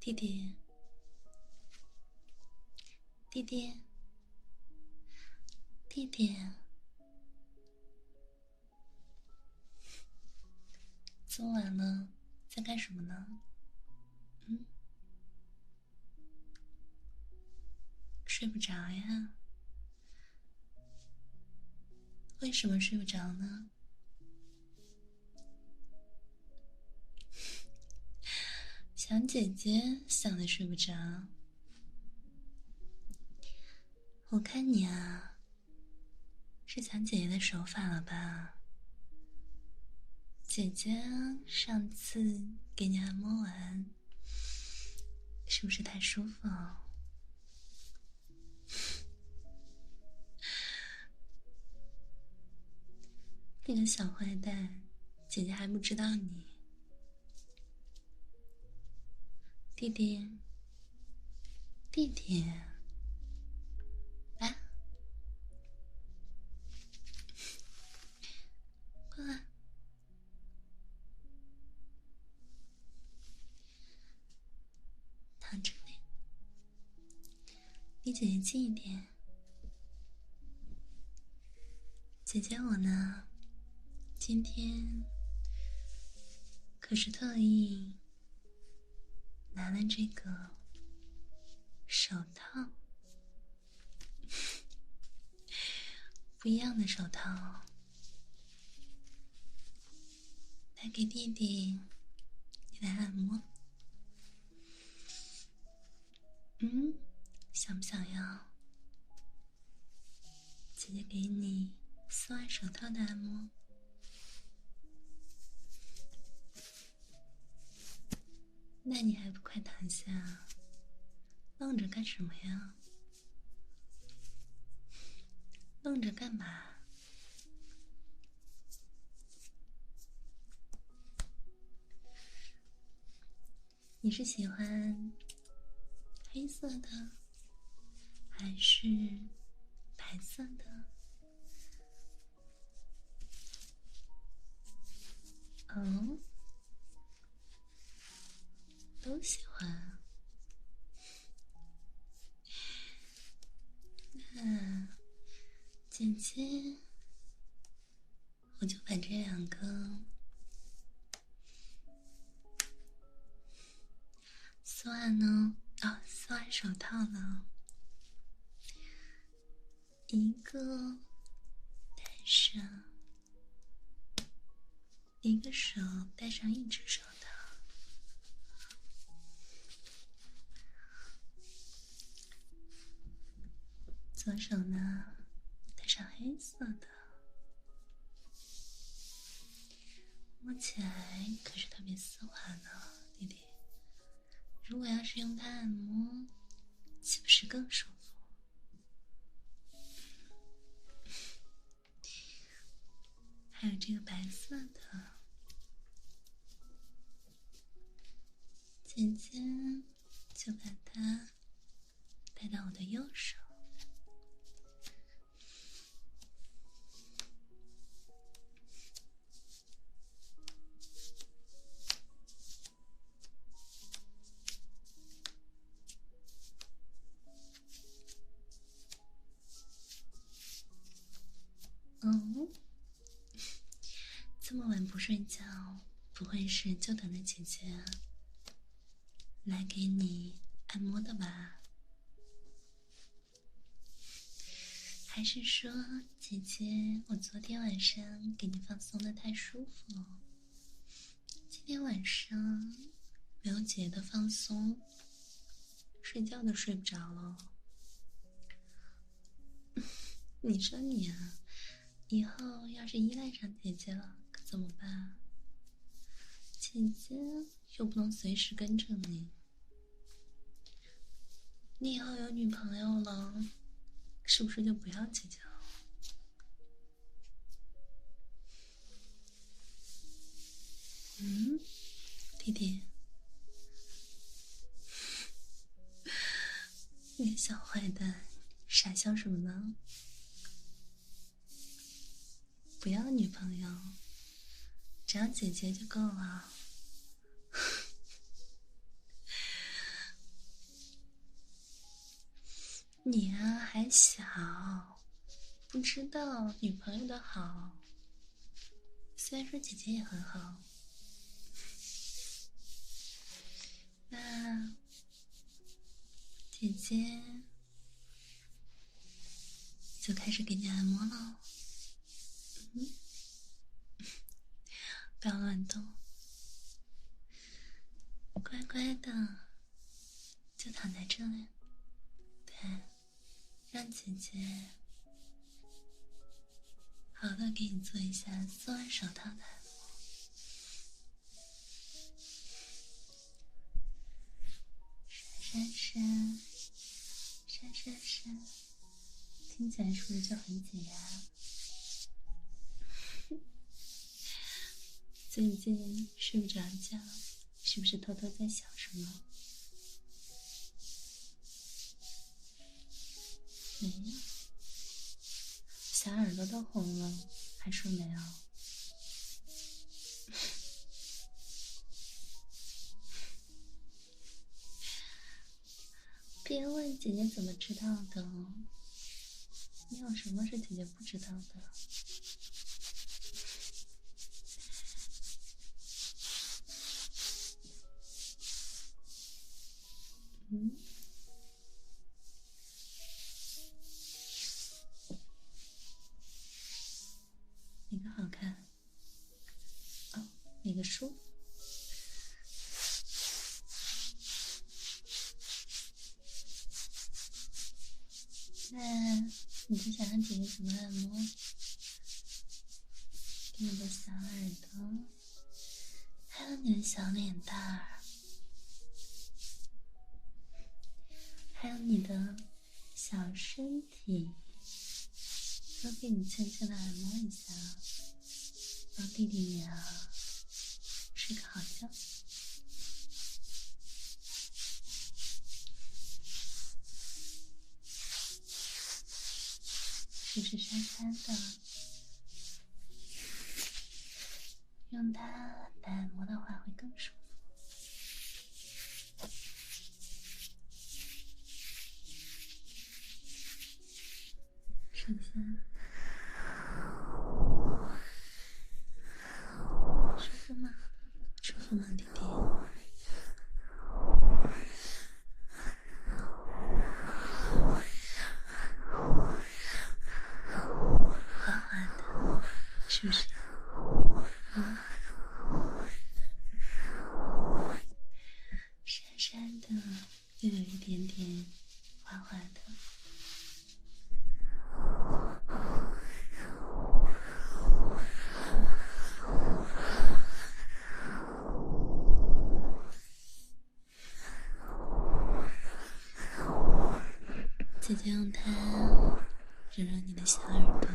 弟弟，弟弟，弟弟，这么晚了，在干什么呢？嗯，睡不着呀？为什么睡不着呢？想姐姐想的睡不着，我看你啊，是想姐姐的手法了吧？姐姐上次给你按摩完，是不是太舒服了？你个小坏蛋，姐姐还不知道你。弟弟，弟弟，来，过来，躺着，离姐姐近一点。姐姐我呢，今天可是特意。拿了这个手套，不一样的手套，来给弟弟来按摩。嗯，想不想要？姐姐给你丝袜手套的按摩。那你还不快躺下？愣着干什么呀？愣着干嘛？你是喜欢黑色的，还是白色的？哦。都喜欢，那姐姐，我就把这两个丝袜呢，啊，丝袜手套呢，一个戴上，一个手戴上一只手。左手呢，戴上黑色的，摸起来可是特别丝滑呢，弟弟。如果要是用它按摩，岂不是更舒服？还有这个白色的，姐姐就把它戴到我的右手。睡觉，不会是就等着姐姐来给你按摩的吧？还是说姐姐，我昨天晚上给你放松的太舒服了，今天晚上没有姐姐的放松，睡觉都睡不着了。你说你啊，以后要是依赖上姐姐了。怎么办？姐姐又不能随时跟着你，你以后有女朋友了，是不是就不要姐姐了？嗯，弟弟，你小坏蛋，傻笑什么呢？不要女朋友。只要姐姐就够了。你啊还小不知道女朋友的好。虽然说姐姐也很好。那姐姐就开始给你按摩了。嗯。不要乱动，乖乖的就躺在这里。对，让姐姐。好的，给你做一下四腕手套的按摩。闪闪闪闪闪，听起来是不是就很解压？最近睡不着觉，是不是偷偷在想什么？没有。小耳朵都红了，还说没有？别问姐姐怎么知道的，没有什么是姐姐不知道的。嗯。哪个好看？哦，哪个书？那你就想让姐姐怎么按摩？给你的小耳朵，还有你的小脸蛋儿，你轻轻的按摩一下，让弟弟你啊睡个好觉。是不是沙沙的？用它按摩的话会更舒服。睡下。舒服吗？舒服吗，弟弟？滑滑的，是不是？嗯。闪闪的，又有一点点滑滑的。姐姐用它揉揉你的小耳朵，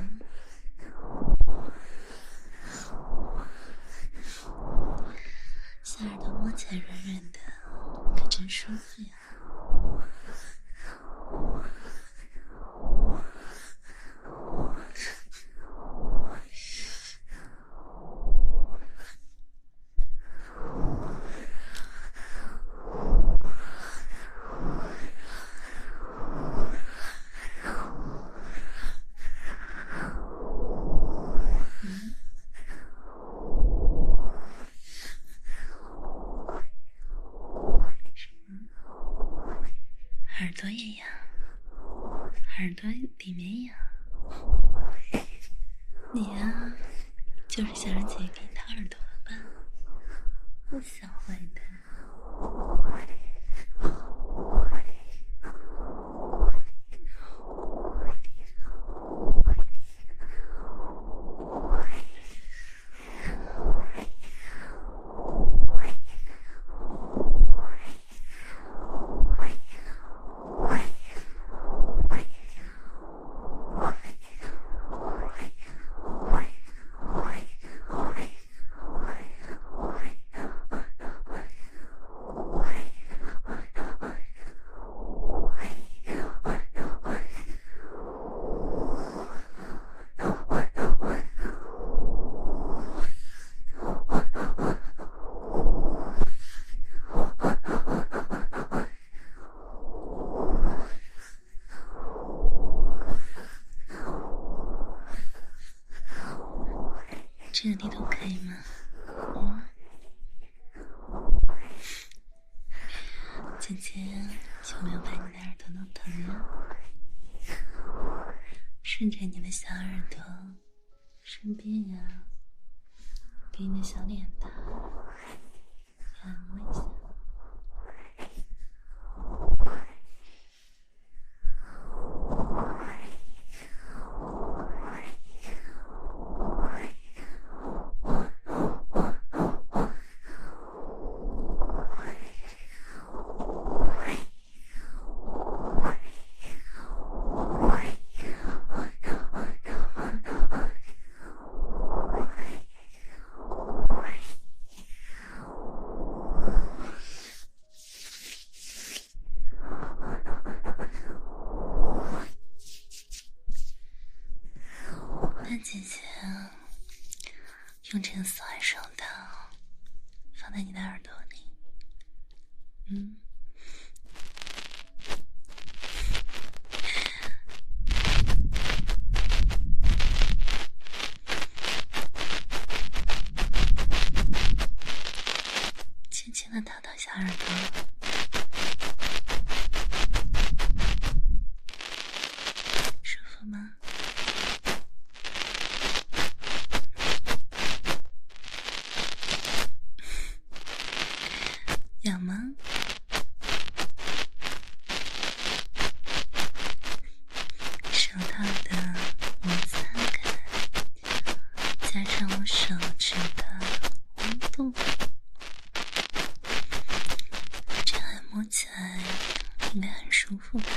小耳朵摸起来软软的，可真舒服呀。耳朵也痒，耳朵里面痒。你呀，就是想让姐姐给你掏耳朵这个力度可以吗？嗯，姐姐有没有把你的耳朵弄疼呀？顺着你的小耳朵顺便呀，给你的小脸蛋按摩一下。那姐姐用这个丝环手套放在你的耳朵里，嗯，轻轻的掏到小耳朵。舒服吗？痒吗？手套的摩擦感，加上我手指的温度，这样按摩起来应该很舒服吧？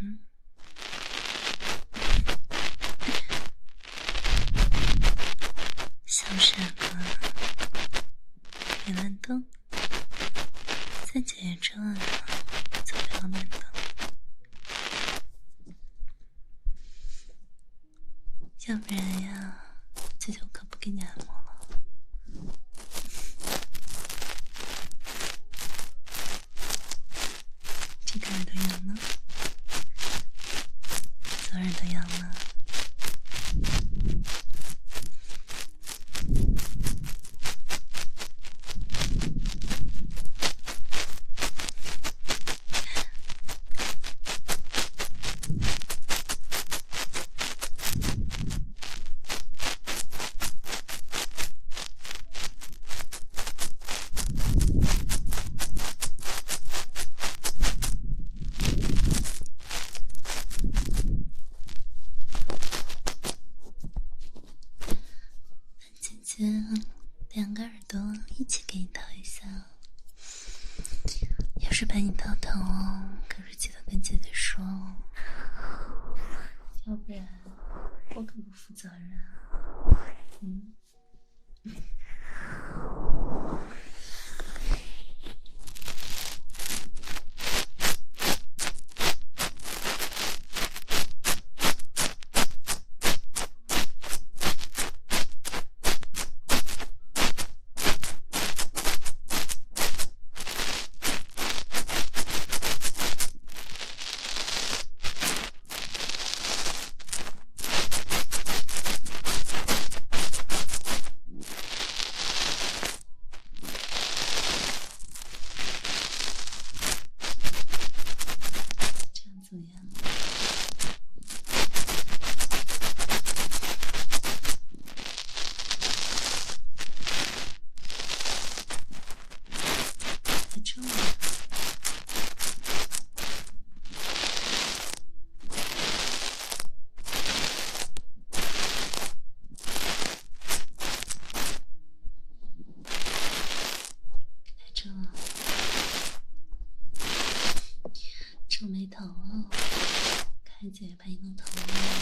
嗯。小傻瓜，别乱动，在姐姐这儿就不要乱动，要不然呀，姐姐我可不给你按姐姐把你弄疼了。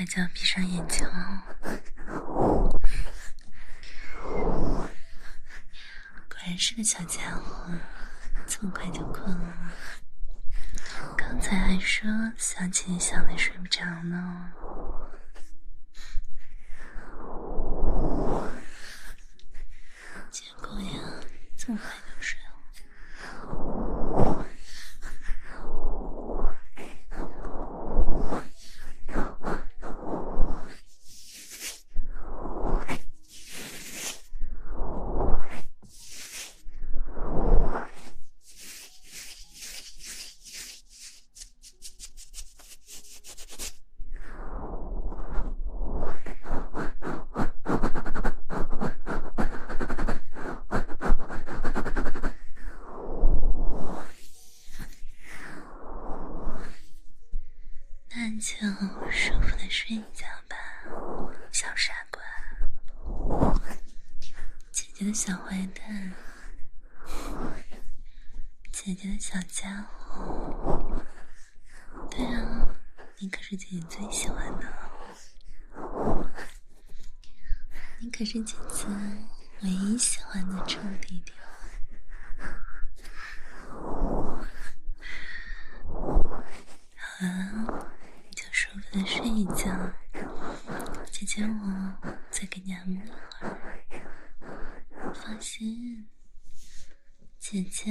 快就要闭上眼睛了？果然是个小家伙，这么快就困了。刚才还说想起想的睡不着呢，结果呀，这么快就睡了。那就舒服的睡一觉吧，小傻瓜，姐姐看，姐姐的小家伙。对啊，你可是姐姐最喜欢的，你可是姐姐唯一喜欢的臭弟弟。好了，你就舒服的睡一觉，姐姐我再给你按摩一会儿。放心，姐姐